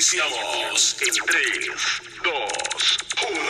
Iniciamos en 3, 2, 1.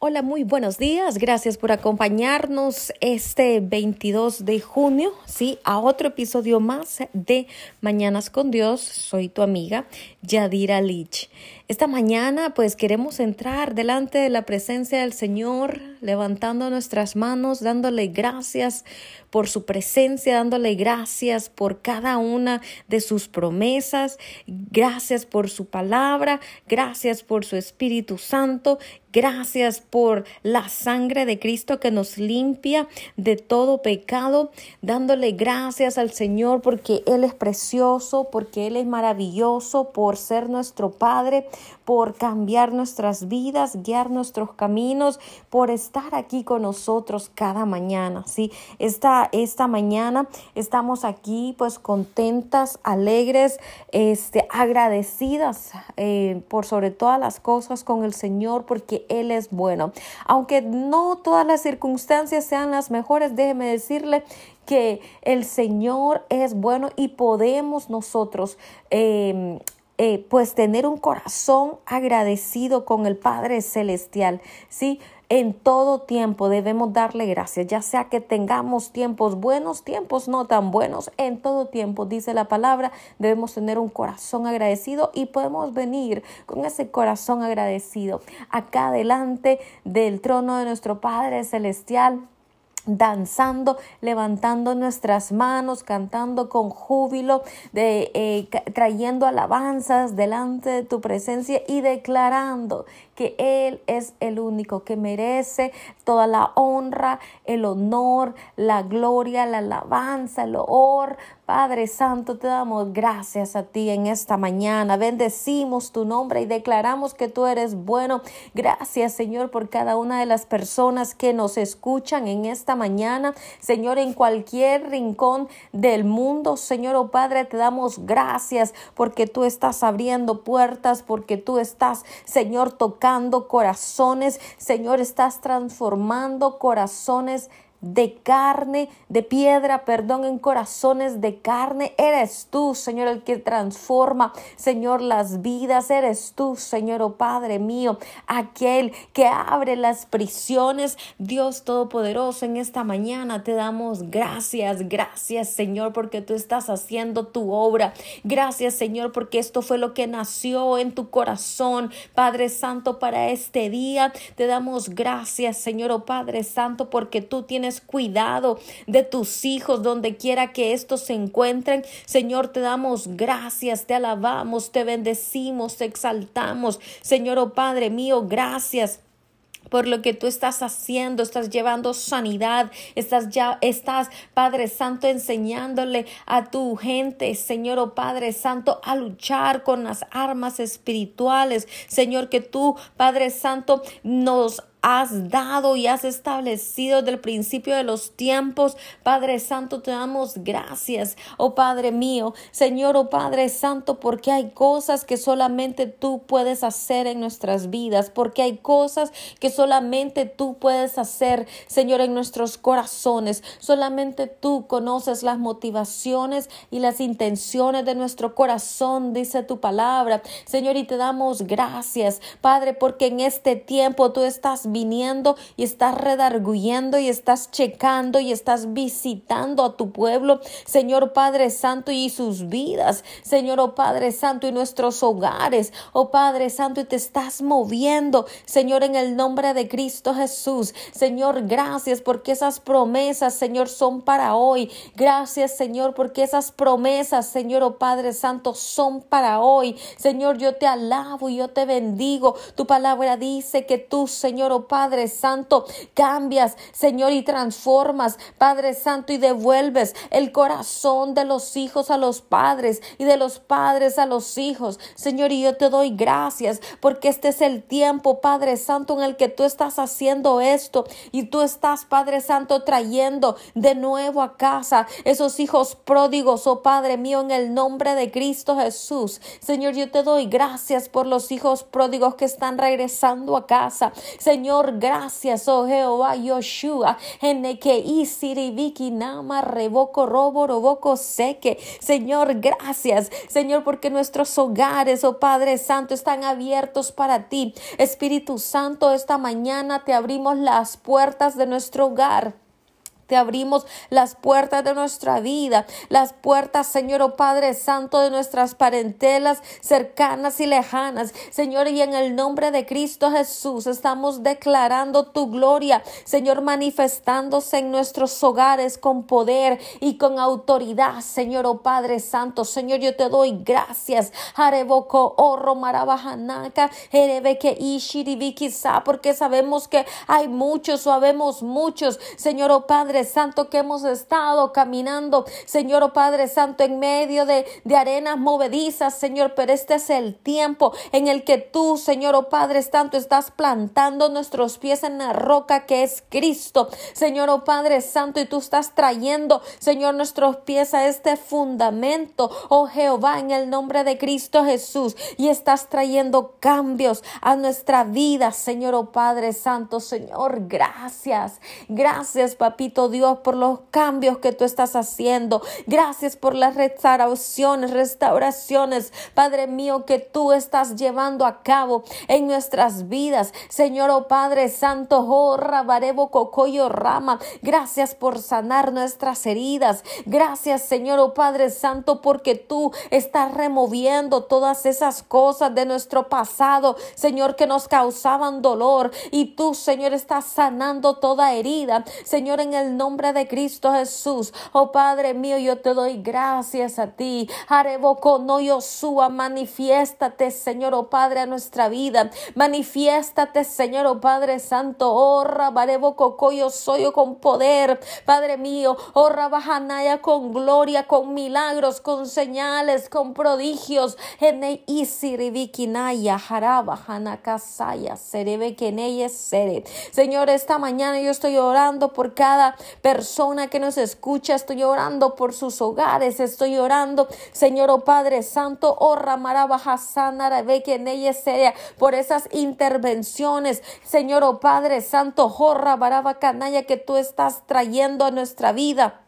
Hola, muy buenos días. Gracias por acompañarnos este 22 de junio, sí, a otro episodio más de Mañanas con Dios. Soy tu amiga Yadira Lich. Esta mañana pues queremos entrar delante de la presencia del Señor, levantando nuestras manos, dándole gracias por su presencia, dándole gracias por cada una de sus promesas, gracias por su palabra, gracias por su Espíritu Santo, gracias por la sangre de Cristo que nos limpia de todo pecado, dándole gracias al Señor porque Él es precioso, porque Él es maravilloso, por ser nuestro Padre, por cambiar nuestras vidas, guiar nuestros caminos, por estar aquí con nosotros cada mañana, ¿sí? Esta, esta mañana estamos aquí pues contentas, alegres, este, agradecidas eh, por sobre todas las cosas con el Señor porque Él es bueno. Aunque no todas las circunstancias sean las mejores, déjeme decirle que el Señor es bueno y podemos nosotros eh, eh, pues tener un corazón agradecido con el Padre Celestial, ¿sí? En todo tiempo debemos darle gracias, ya sea que tengamos tiempos buenos, tiempos no tan buenos, en todo tiempo, dice la palabra, debemos tener un corazón agradecido y podemos venir con ese corazón agradecido acá delante del trono de nuestro Padre Celestial danzando, levantando nuestras manos, cantando con júbilo, de, eh, trayendo alabanzas delante de tu presencia y declarando que Él es el único que merece toda la honra, el honor, la gloria, la alabanza, el honor. Padre Santo, te damos gracias a ti en esta mañana. Bendecimos tu nombre y declaramos que tú eres bueno. Gracias, Señor, por cada una de las personas que nos escuchan en esta mañana. Señor, en cualquier rincón del mundo, Señor, oh Padre, te damos gracias porque tú estás abriendo puertas, porque tú estás, Señor, tocando corazones, Señor, estás transformando corazones de carne, de piedra, perdón, en corazones de carne. Eres tú, Señor, el que transforma, Señor, las vidas. Eres tú, Señor, oh Padre mío, aquel que abre las prisiones. Dios Todopoderoso, en esta mañana te damos gracias, gracias, Señor, porque tú estás haciendo tu obra. Gracias, Señor, porque esto fue lo que nació en tu corazón, Padre Santo, para este día. Te damos gracias, Señor, oh Padre Santo, porque tú tienes cuidado de tus hijos donde quiera que estos se encuentren. Señor, te damos gracias, te alabamos, te bendecimos, te exaltamos. Señor, oh Padre mío, gracias por lo que tú estás haciendo, estás llevando sanidad, estás ya, estás, Padre Santo, enseñándole a tu gente, Señor, oh Padre Santo, a luchar con las armas espirituales, Señor, que tú, Padre Santo, nos has dado y has establecido desde el principio de los tiempos. Padre Santo, te damos gracias, oh Padre mío, Señor, oh Padre Santo, porque hay cosas que solamente tú puedes hacer en nuestras vidas, porque hay cosas que solamente tú puedes hacer, Señor, en nuestros corazones. Solamente tú conoces las motivaciones y las intenciones de nuestro corazón, dice tu palabra. Señor, y te damos gracias, Padre, porque en este tiempo tú estás viniendo y estás redarguyendo y estás checando y estás visitando a tu pueblo, Señor Padre Santo, y sus vidas, Señor, oh Padre Santo, y nuestros hogares, oh Padre Santo, y te estás moviendo, Señor, en el nombre de Cristo Jesús. Señor, gracias porque esas promesas, Señor, son para hoy. Gracias, Señor, porque esas promesas, Señor, oh Padre Santo, son para hoy. Señor, yo te alabo y yo te bendigo. Tu palabra dice que tú, Señor, oh Padre Santo, cambias, Señor, y transformas, Padre Santo, y devuelves el corazón de los hijos a los padres y de los padres a los hijos. Señor, y yo te doy gracias porque este es el tiempo, Padre Santo, en el que tú estás haciendo esto y tú estás, Padre Santo, trayendo de nuevo a casa esos hijos pródigos, oh Padre mío, en el nombre de Cristo Jesús. Señor, yo te doy gracias por los hijos pródigos que están regresando a casa. Señor, Señor, gracias, oh Jehová, Yoshua, en que isiribiki nama revoco robo roboco seque. Señor, gracias, Señor, porque nuestros hogares, oh Padre Santo, están abiertos para ti. Espíritu Santo, esta mañana te abrimos las puertas de nuestro hogar. Te abrimos las puertas de nuestra vida, las puertas, Señor, oh Padre Santo, de nuestras parentelas cercanas y lejanas. Señor, y en el nombre de Cristo Jesús estamos declarando tu gloria, Señor, manifestándose en nuestros hogares con poder y con autoridad, Señor, oh Padre Santo. Señor, yo te doy gracias. Hareboko, oro, marabajanaka, que ishiribikisa, porque sabemos que hay muchos, sabemos muchos, Señor, oh Padre Santo, que hemos estado caminando, Señor oh Padre Santo, en medio de, de arenas movedizas, Señor, pero este es el tiempo en el que tú, Señor oh Padre Santo, estás plantando nuestros pies en la roca que es Cristo, Señor oh Padre Santo, y tú estás trayendo, Señor, nuestros pies a este fundamento, oh Jehová, en el nombre de Cristo Jesús, y estás trayendo cambios a nuestra vida, Señor oh Padre Santo, Señor, gracias, gracias, papito Dios, por los cambios que tú estás haciendo. Gracias por las restauraciones, restauraciones, Padre mío, que tú estás llevando a cabo en nuestras vidas. Señor, oh Padre Santo, oh Rabarebo Cocoyo Rama, gracias por sanar nuestras heridas. Gracias, Señor, oh Padre Santo, porque tú estás removiendo todas esas cosas de nuestro pasado, Señor, que nos causaban dolor. Y tú, Señor, estás sanando toda herida. Señor, en el nombre de Cristo Jesús. Oh Padre mío, yo te doy gracias a ti. Areboco no Yosua, manifiéstate, Señor, oh Padre, a nuestra vida. Manifiéstate, Señor, oh Padre Santo. Oh Rabareboco, yo soy con poder, Padre mío. Oh Rabajanaya con gloria, con milagros, con señales, con prodigios. Ene isiribikinaya, Kasaya, serebe keneye sere. Señor, esta mañana yo estoy orando por cada persona que nos escucha. Estoy orando por sus hogares. Estoy orando, Señor, oh Padre Santo, oh Ramarabaja que en ella sea por esas intervenciones, Señor, oh Padre Santo, oh Rabaraba Canalla que tú estás trayendo a nuestra vida.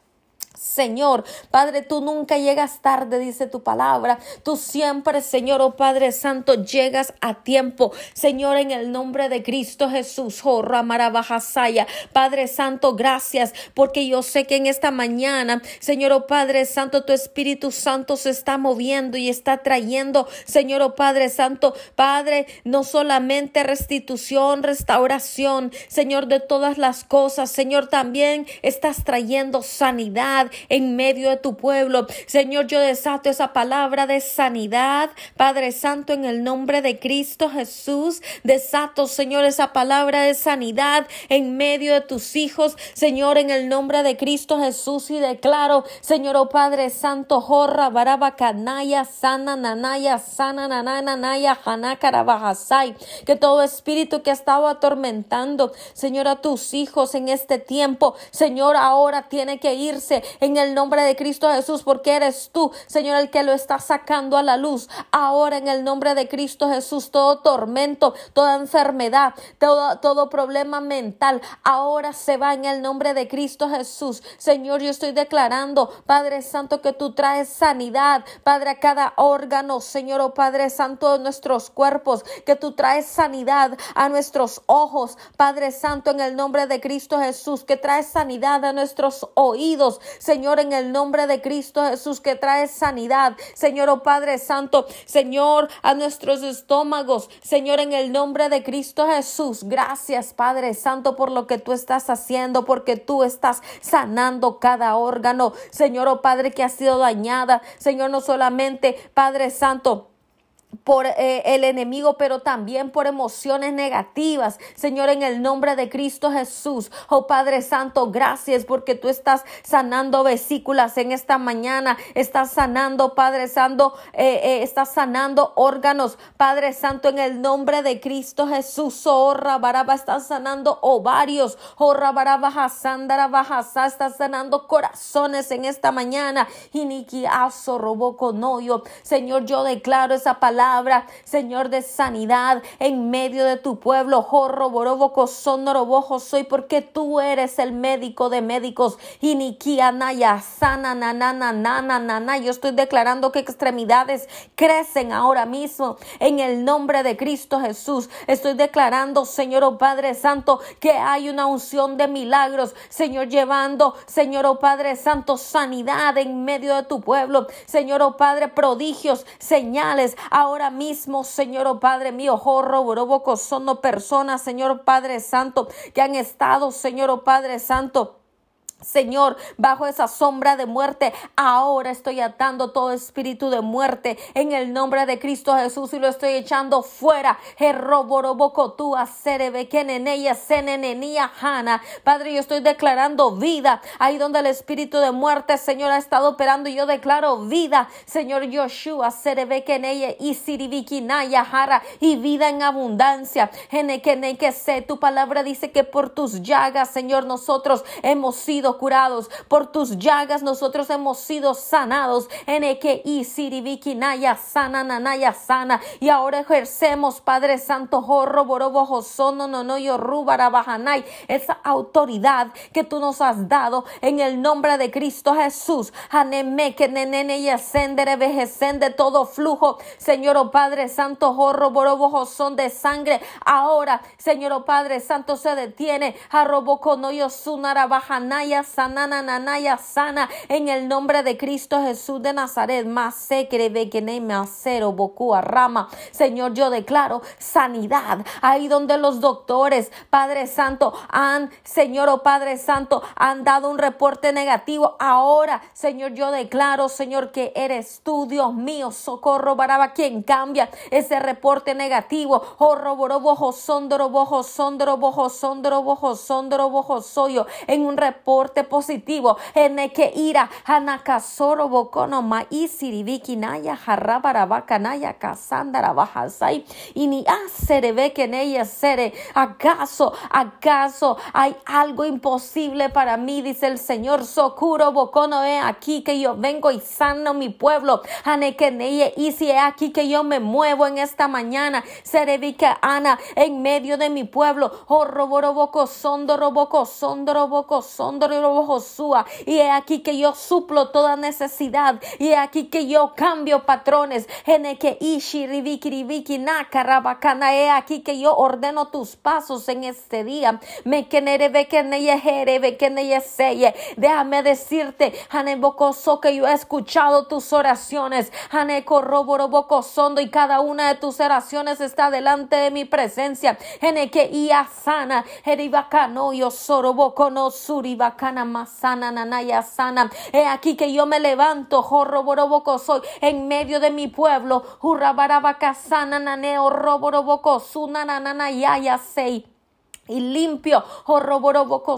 Señor, Padre, tú nunca llegas tarde, dice tu palabra. Tú siempre, Señor, oh Padre Santo, llegas a tiempo. Señor, en el nombre de Cristo Jesús, oh Ramarabajasaya. Padre Santo, gracias, porque yo sé que en esta mañana, Señor, oh Padre Santo, tu Espíritu Santo se está moviendo y está trayendo, Señor, oh Padre Santo, Padre, no solamente restitución, restauración, Señor, de todas las cosas, Señor, también estás trayendo sanidad en medio de tu pueblo. Señor, yo desato esa palabra de sanidad, Padre Santo, en el nombre de Cristo Jesús. Desato, Señor, esa palabra de sanidad en medio de tus hijos, Señor, en el nombre de Cristo Jesús. Y declaro, Señor, oh Padre Santo, jorra, baraba, canaya, sana, nanaya, sana, nanaya, hanakarabahasai. Que todo espíritu que ha estado atormentando, Señor, a tus hijos en este tiempo, Señor, ahora tiene que irse en el nombre de Cristo Jesús, porque eres tú, Señor, el que lo está sacando a la luz. Ahora en el nombre de Cristo Jesús, todo tormento, toda enfermedad, todo, todo problema mental, ahora se va en el nombre de Cristo Jesús. Señor, yo estoy declarando, Padre Santo, que tú traes sanidad, Padre, a cada órgano, Señor, oh Padre Santo, de nuestros cuerpos, que tú traes sanidad a nuestros ojos, Padre Santo, en el nombre de Cristo Jesús, que traes sanidad a nuestros oídos, Señor, en el nombre de Cristo Jesús, que trae sanidad. Señor, oh Padre Santo, Señor, a nuestros estómagos. Señor, en el nombre de Cristo Jesús. Gracias, Padre Santo, por lo que tú estás haciendo, porque tú estás sanando cada órgano. Señor, oh Padre, que ha sido dañada. Señor, no solamente, Padre Santo, por eh, el enemigo, pero también por emociones negativas. Señor, en el nombre de Cristo Jesús. Oh Padre Santo, gracias porque tú estás sanando vesículas en esta mañana. Estás sanando, Padre Santo, eh, eh, estás sanando órganos. Padre Santo, en el nombre de Cristo Jesús. Oh Rabaraba, estás sanando ovarios. Oh Rabaraba, Hasandara, Bajasa, estás sanando corazones en esta mañana. Iniki, Aso, Roboco, Noyo. Señor, yo declaro esa palabra Señor, de sanidad en medio de tu pueblo. Jorro, borobo, sondorobojo soy porque tú eres el médico de médicos. Iniquia, naya, sana, nanana, nana, nana. Yo estoy declarando que extremidades crecen ahora mismo en el nombre de Cristo Jesús. Estoy declarando, Señor, oh Padre Santo, que hay una unción de milagros, Señor, llevando, Señor, oh Padre Santo, sanidad en medio de tu pueblo. Señor, oh Padre, prodigios, señales ahora mismo, Señor, oh Padre mío, jorro, boroboco, son personas, Señor Padre Santo, que han estado, Señor, oh Padre Santo Señor, bajo esa sombra de muerte, ahora estoy atando todo espíritu de muerte en el nombre de Cristo Jesús y lo estoy echando fuera. Padre, yo estoy declarando vida ahí donde el espíritu de muerte, Señor, ha estado operando. Yo declaro vida, Señor Yoshua, y Siribikinaya y vida en abundancia. tu palabra dice que por tus llagas, Señor, nosotros hemos sido curados, por tus llagas nosotros hemos sido sanados. En y Siribiki Naya sana Nanaya sana. Y ahora ejercemos, Padre Santo, Jorro Borobo Josono Nonoyo Rubara Bajanay, esa autoridad que tú nos has dado en el nombre de Cristo Jesús. Haneme que nenene y de todo flujo, Señor oh Padre Santo, Jorro Borobo Josón de sangre. Ahora, Señor oh Padre Santo, se detiene. Arroboconoyo Sunara Bajanaya sana, nanaya, sana, en el nombre de Cristo Jesús de Nazaret, más se cree que acero, bocúa, rama. Señor, yo declaro sanidad ahí donde los doctores, Padre Santo, han, Señor o oh Padre Santo, han dado un reporte negativo. Ahora, Señor, yo declaro, Señor, que eres tú, Dios mío, socorro, baraba, quien cambia ese reporte negativo. Oh, roborobojo, sondorobojo, sondorobojo, sondorobojo, sondorobojo, soyo, en un reporte positivo. En que ira, hanakasoro bokono maisiribiki naya naya kasandara bajasai. Y ni ve que en ella sere. ¿Acaso, acaso hay algo imposible para mí? Dice el Señor. Sokuro bokono he aquí que yo vengo y sano mi pueblo. ella y si he aquí que yo me muevo en esta mañana. que ana en medio de mi pueblo. Oh, roboroboco, sondoroboco, sondoroboco, Josué. Y he aquí que yo suplo toda necesidad. Y he aquí que yo cambio patrones. que. He aquí que yo ordeno tus pasos en este día. Me. Déjame decirte, que yo he escuchado tus oraciones. y cada una de tus oraciones está delante de mi presencia. que heribakano, yo no suribakana masana, nanaya sana. He aquí que yo me levanto, jorro soy en medio de mi pueblo. Hurrabarabacasana, naneo, roboroboco, sunananaya, sei y limpio,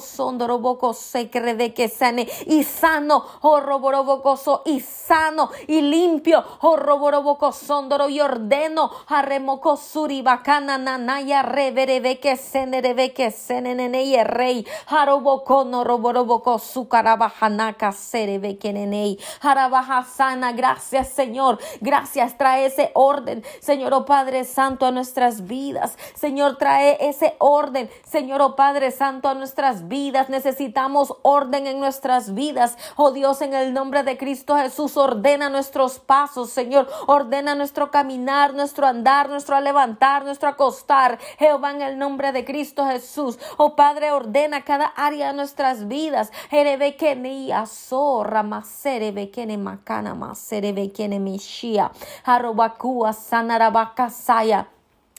sondoroboco se cree que sane y sano, horroborobocoso y sano y limpio, horroboroboco sondoro y ordeno, harremoco suribacana nanaya reverebe que senerebe que senenene y rey, haroboco no roboroboco sucarabajanaka serebe que nenei, sana, gracias Señor, gracias, trae ese orden, Señor, oh Padre Santo, a nuestras vidas, Señor, trae ese orden, Señor, oh Padre Santo, a nuestras vidas. Necesitamos orden en nuestras vidas. Oh Dios, en el nombre de Cristo Jesús, ordena nuestros pasos, Señor. Ordena nuestro caminar, nuestro andar, nuestro levantar, nuestro acostar. Jehová, en el nombre de Cristo Jesús. Oh Padre, ordena cada área de nuestras vidas.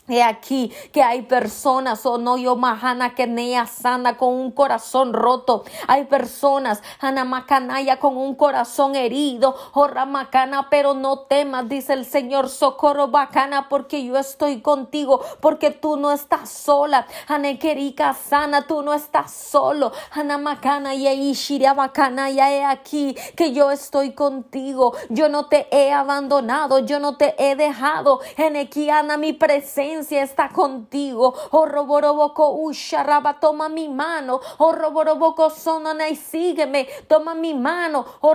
He aquí que hay personas, o oh no yo mahana que nea sana con un corazón roto. Hay personas, Macanaya con un corazón herido. Oh Ramacana, pero no temas, dice el Señor, socorro bacana, porque yo estoy contigo, porque tú no estás sola. Hanekerika sana, tú no estás solo. Hanamacana y bacana, ya he aquí que yo estoy contigo. Yo no te he abandonado, yo no te he dejado. Genekiana, mi presencia está contigo. Oh roboroboco usharaba, toma mi mano. Oh roboroboco sonana y sígueme. Toma mi mano. Oh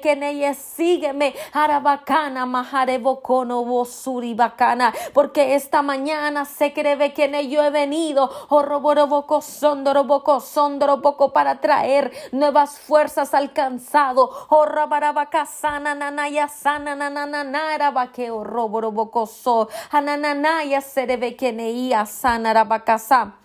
que en ella sígueme. Arabacana maharebocono vosuri bacana. Porque esta mañana se cree que en ello he venido. Oh roboroboco sondoroboco sondoroboco para traer nuevas fuerzas al cansado. Oh rabarabacasana nanaya sana nananara bakeo roborobocoso. Anananaya serebekeneia sanarabacasa.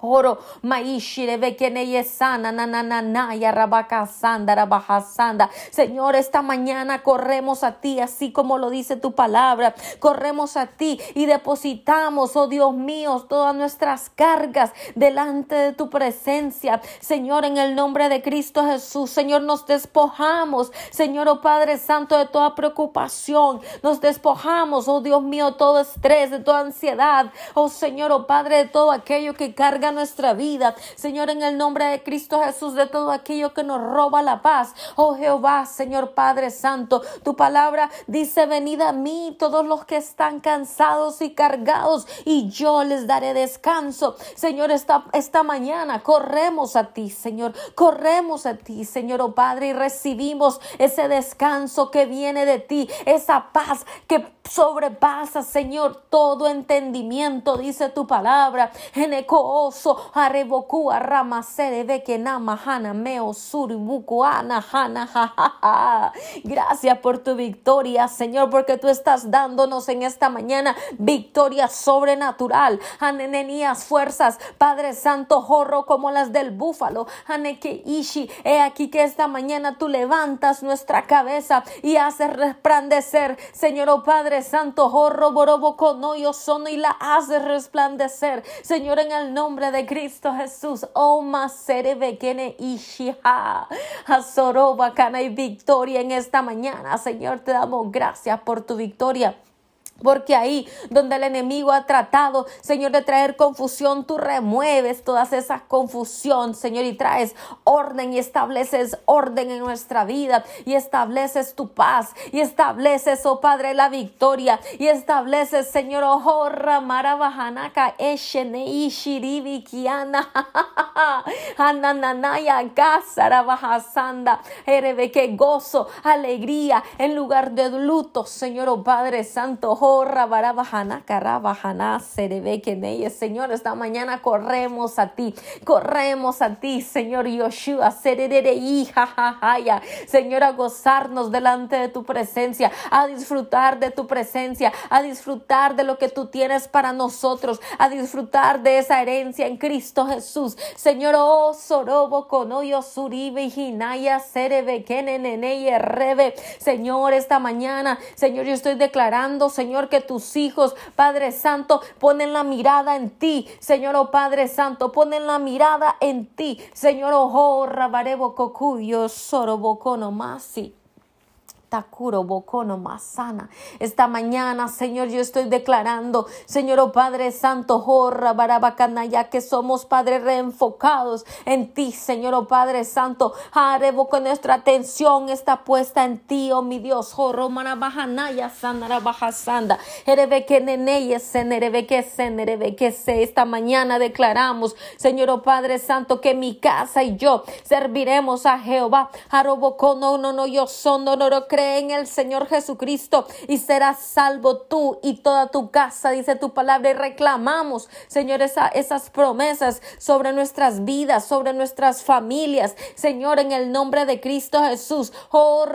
Oro maishire yesana nananaya rabakasanda rabajasanda. Señor, esta mañana corremos a ti, así como lo dice tu palabra. Corremos a ti y depositamos, oh Dios mío, todas nuestras cargas delante de tu presencia. Señor, en el nombre de Cristo Jesús, Señor, nos despojamos, Señor, oh Padre Santo, de toda preocupación. Nos despojamos, oh Dios mío, todo estrés, de toda ansiedad. Oh Señor, oh Padre, de todo aquello que carga nuestra vida. Señor, en el nombre de Cristo Jesús, de todo aquello que nos roba la paz. Oh Jehová, Señor Padre Santo, tu palabra dice, venid a mí todos los que están cansados y cargados y yo les daré descanso. Señor, esta, esta mañana corremos a ti, Señor, corremos a ti, Señor, oh Padre, y recibimos ese descanso que viene de ti, esa paz que sobrepasa, Señor, todo entendimiento, dice tu palabra. En oso, areboku, aramasere, nama, hana, meo, suribuku, ana, hana, ja, Gracias por tu victoria, Señor, porque tú estás dándonos en esta mañana victoria sobrenatural. Anenenías fuerzas, Padre Santo, jorro como las del búfalo. Haneke ishi, he aquí que esta mañana tú levantas nuestra cabeza y haces resplandecer, Señor, oh Padre Santo, jorro borobo no yo sono y la hace resplandecer. Señor, en el nombre de Cristo Jesús, oh maserebe kene ishiha, azoroba cana y victoria en esta mañana. Señor, te damos gracias por tu victoria. Porque ahí donde el enemigo ha tratado, Señor, de traer confusión, tú remueves toda esa confusión, Señor, y traes orden y estableces orden en nuestra vida y estableces tu paz y estableces, oh Padre, la victoria y estableces, Señor, oh Ramarabajanaka, Eshenei Shiribi Kiana, Anananaya, Gasarabajasanda, que gozo, alegría en lugar de luto, Señor, oh Padre Santo, oh Señor, esta mañana corremos a ti, corremos a ti, Señor Yoshua, Señor, a gozarnos delante de tu presencia, a disfrutar de tu presencia, a disfrutar de lo que tú tienes para nosotros, a disfrutar de esa herencia en Cristo Jesús. Señor, oh Sorobo, Conoyo, Suribe, Hinaya, Serebe, Kenenene, Rebe. Señor, esta mañana, Señor, yo estoy declarando, Señor, que tus hijos, Padre Santo, ponen la mirada en ti. Señor, oh Padre Santo, ponen la mirada en ti. Señor, oh, rabarebo cocuyo, sorobocono masi. Takuro Masana. Esta mañana, Señor, yo estoy declarando, Señor, oh Padre Santo, Jorra ya que somos, Padre, reenfocados en ti, Señor, oh Padre Santo. Harebo con nuestra atención está puesta en ti, oh mi Dios. Jorro Marabajanaya Sanara Bajasanda. Erebeke Neneye Senerebeke Senerebeke Se. Esta mañana declaramos, Señor, oh Padre Santo, que mi casa y yo serviremos a Jehová. Harobocono no no yo son no no cree en el Señor Jesucristo y serás salvo tú y toda tu casa, dice tu palabra. Y reclamamos, Señor, esas promesas sobre nuestras vidas, sobre nuestras familias. Señor, en el nombre de Cristo Jesús. Oh,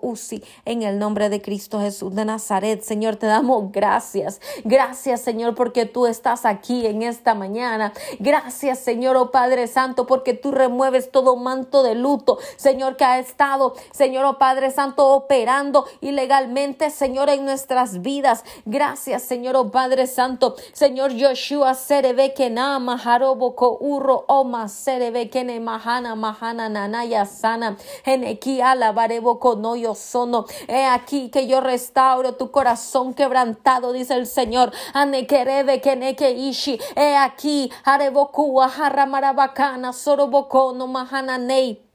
usi. En el nombre de Cristo Jesús de Nazaret, Señor, te damos gracias. Gracias, Señor, porque tú estás aquí en esta mañana. Gracias, Señor, oh Padre Santo, porque tú remueves todo manto de luto. Señor, que ha estado, Señor, oh Padre Santo, operando ilegalmente, Señor, en nuestras vidas. Gracias, Señor, oh Padre Santo. Señor Joshua, serebe que na maharoboko urro oma serebe que ne mahana mahana nanaya sana. Eneki alabareboko no yo sono. He aquí que yo restauro tu corazón quebrantado, dice el Señor. Anekerebe que neke ishi. He aquí, areboku aharramarabakana soroboko no mahana nei.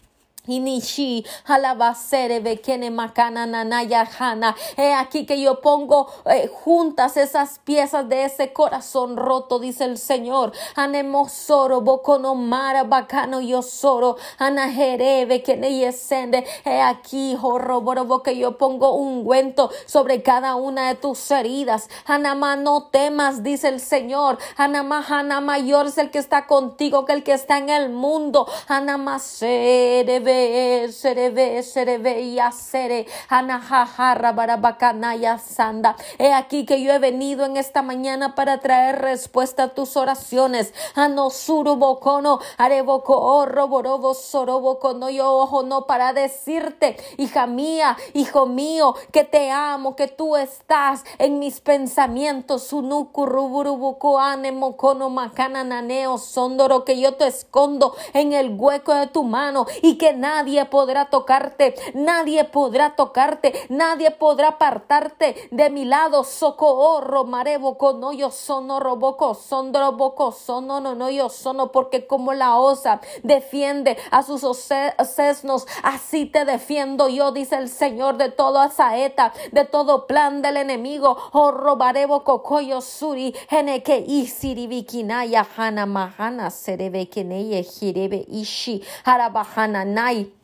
Inishi, alabacere, bekene, makana, nanaya, hana. He aquí que yo pongo eh, juntas esas piezas de ese corazón roto, dice el Señor. Anemosoro, bocono, mara, bacano, yo soro, anajerebe, que yesende. He aquí, jorroborobo, que yo pongo un ungüento sobre cada una de tus heridas. Anama, no temas, dice el Señor. Anama, Ana mayor es el que está contigo que el que está en el mundo. Anama, serebe sereve, sereve, sereve y asere, anajajarra, barabacanaya, sanda. He aquí que yo he venido en esta mañana para traer respuesta a tus oraciones. Anosuru bocono, areboco, roborobo, sorobocono, yo ojo no para decirte, hija mía, hijo mío, que te amo, que tú estás en mis pensamientos. Sunuku, ruburubuku, anemo, cono, macana, naneo, sondoro, que yo te escondo en el hueco de tu mano y que nadie podrá tocarte, nadie podrá tocarte, nadie podrá apartarte de mi lado. Socorro, mareboco, no yo sono, roboco, sondroboco, sono, no, no yo sono, porque como la osa defiende a sus sesnos, así te defiendo yo, dice el Señor, de toda saeta, de todo plan del enemigo. Oh, robarebo cocoyo suri, geneke isiri vikinaya, hana mahana, serebe keneye, jirebe ishi, harabahana aí.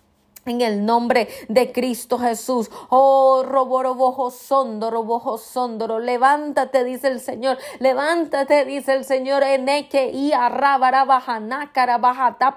En el nombre de Cristo Jesús. Oh, roborobojo sondoro, bojo sondoro. Levántate, dice el Señor. Levántate, dice el Señor. Eneque y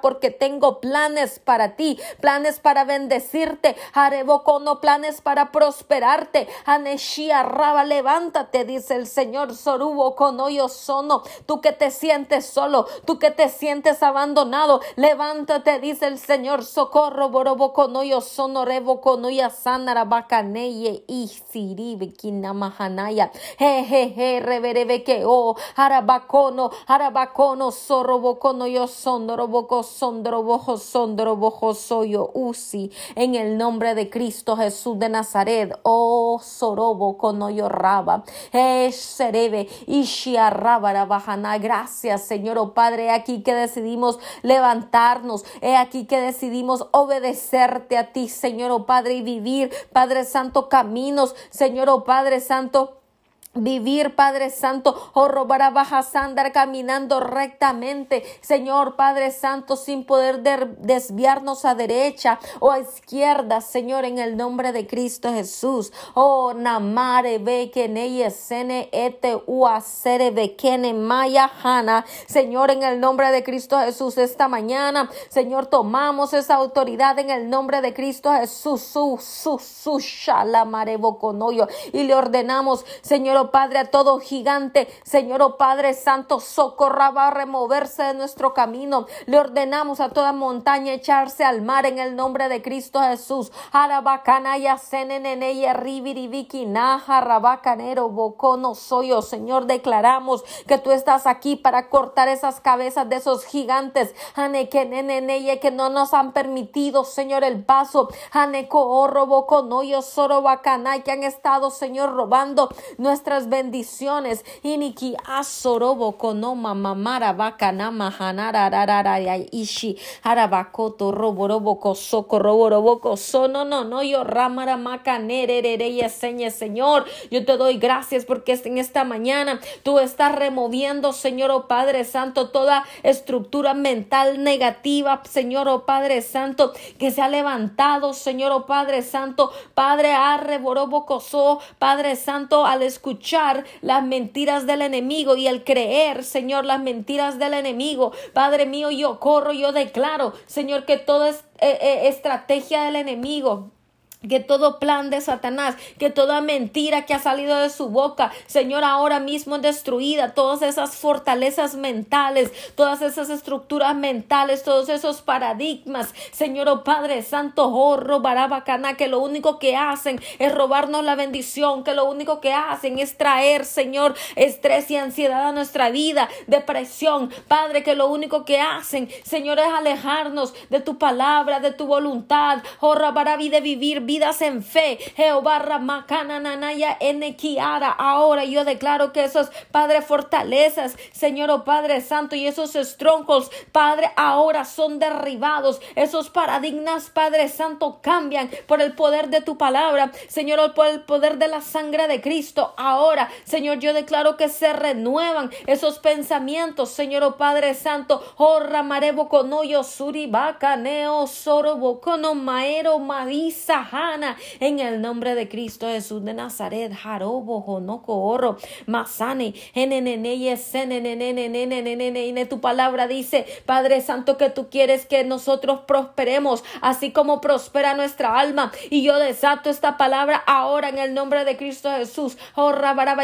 porque tengo planes para ti, planes para bendecirte. Arebocono, planes para prosperarte. Aneshia raba, levántate, dice el Señor. Sorubo con hoyo sono. Tú que te sientes solo, tú que te sientes abandonado. Levántate, dice el Señor. Socorro, borobo konoyo sono revo konoya sanara bakaneye y siribe kinamahanaya. He he he reverebe que o harabacono harabacono sorobocono yo sondoroboco sondorobojo sondorobojo soyo usi en el nombre de Cristo Jesús de Nazaret. Oh sorobo yo raba. He serebe ishia rabara bajana. Gracias Señor oh Padre. Aquí que decidimos levantarnos. He aquí que decidimos obedecer a ti, Señor, oh Padre, y vivir, Padre Santo, caminos, Señor, oh Padre Santo Vivir, Padre Santo, o oh, robar a bajas, andar caminando rectamente, Señor Padre Santo, sin poder desviarnos a derecha o a izquierda, Señor, en el nombre de Cristo Jesús. Oh, namare bekene sene ete bekene maya hana, Señor, en el nombre de Cristo Jesús, esta mañana, Señor, tomamos esa autoridad en el nombre de Cristo Jesús, su, su, su, shalamare y le ordenamos, Señor, Oh, Padre, a todo gigante, Señor, oh Padre Santo, socorra va a removerse de nuestro camino. Le ordenamos a toda montaña echarse al mar en el nombre de Cristo Jesús. Arabacanaya, senenene, ribiribiki, naja, rabacanero, bocono, soyo. Señor, declaramos que tú estás aquí para cortar esas cabezas de esos gigantes. Anekenenene, que no nos han permitido, Señor, el paso. Aneco, orro, bocono, yo, soro, que han estado, Señor, robando nuestra bendiciones. Iniki asorobo konoma mamara bakana mahanara ishi harabakoto roborobo kosoko roborobo sono no no yo ramara macanerere señe Señor. Yo te doy gracias porque en esta mañana tú estás removiendo, Señor, oh Padre Santo, toda estructura mental negativa, Señor, oh Padre Santo, que se ha levantado, Señor, oh Padre Santo, Padre arreborobo coso, Padre Santo, al escuchar las mentiras del enemigo y el creer, Señor, las mentiras del enemigo. Padre mío, yo corro, yo declaro, Señor, que toda es, eh, eh, estrategia del enemigo que todo plan de Satanás, que toda mentira que ha salido de su boca, Señor, ahora mismo destruida, todas esas fortalezas mentales, todas esas estructuras mentales, todos esos paradigmas, Señor, oh Padre Santo, horro, barabacana, que lo único que hacen es robarnos la bendición, que lo único que hacen es traer, Señor, estrés y ansiedad a nuestra vida, depresión, Padre, que lo único que hacen, Señor, es alejarnos de tu palabra, de tu voluntad, horra, oh, de vivir vidas en fe. Jehová Ramacananaya Enequiara. Ahora yo declaro que esos, Padre, fortalezas, Señor, oh Padre Santo, y esos estroncos, Padre, ahora son derribados. Esos paradigmas, Padre Santo, cambian por el poder de tu palabra. Señor, por el poder de la sangre de Cristo. Ahora, Señor, yo declaro que se renuevan esos pensamientos, Señor, oh Padre Santo. Oh, Ramarebo Neo, Sorobocono, Maero, Marisa, en el nombre de Cristo Jesús de Nazaret, Jarobo, Jonoco, Oro, Masane, tu palabra dice, Padre Santo, que tú quieres que nosotros prosperemos, así como prospera nuestra alma, y yo desato esta palabra ahora en el nombre de Cristo Jesús, oh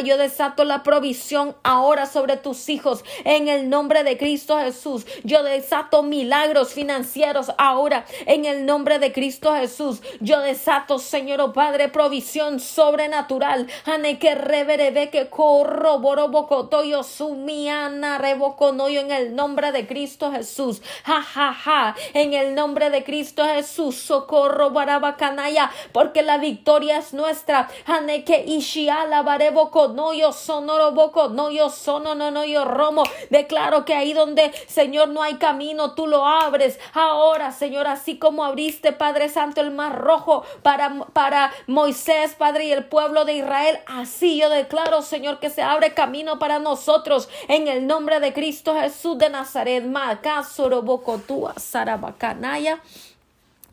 yo desato la provisión ahora sobre tus hijos, en el nombre de Cristo Jesús, yo desato milagros financieros ahora, en el nombre de Cristo Jesús, yo desato Señor oh Padre, provisión sobrenatural. Ane que que corro borobocotoyo sumiana revoconoyo en el nombre de Cristo Jesús. Ja, ja, ja. En el nombre de Cristo Jesús. Socorro barabacanaya. Porque la victoria es nuestra. Ane que ishiala bareboconoyo sonoro boconoyo sono no no yo romo. Declaro que ahí donde, Señor, no hay camino, tú lo abres. Ahora, Señor, así como abriste, Padre Santo, el mar rojo para, para Moisés, Padre, y el pueblo de Israel, así yo declaro, Señor, que se abre camino para nosotros en el nombre de Cristo Jesús de Nazaret. Macasorobocotua, Sarabacanaya.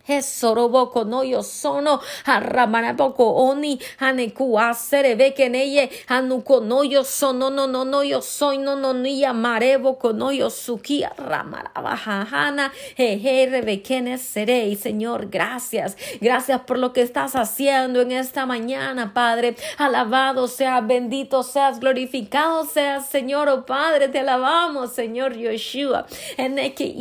Jesoroboko no yo sono harramanapoko oni haneku aserebe keneye hanuko no yo sono no no no yo soy no no ni yamarebo no yo suki ramarabajana jeje rebekene seré Señor gracias. Gracias por lo que estás haciendo en esta mañana Padre. Alabado sea bendito seas glorificado seas Señor oh Padre. Te alabamos Señor Yoshua en que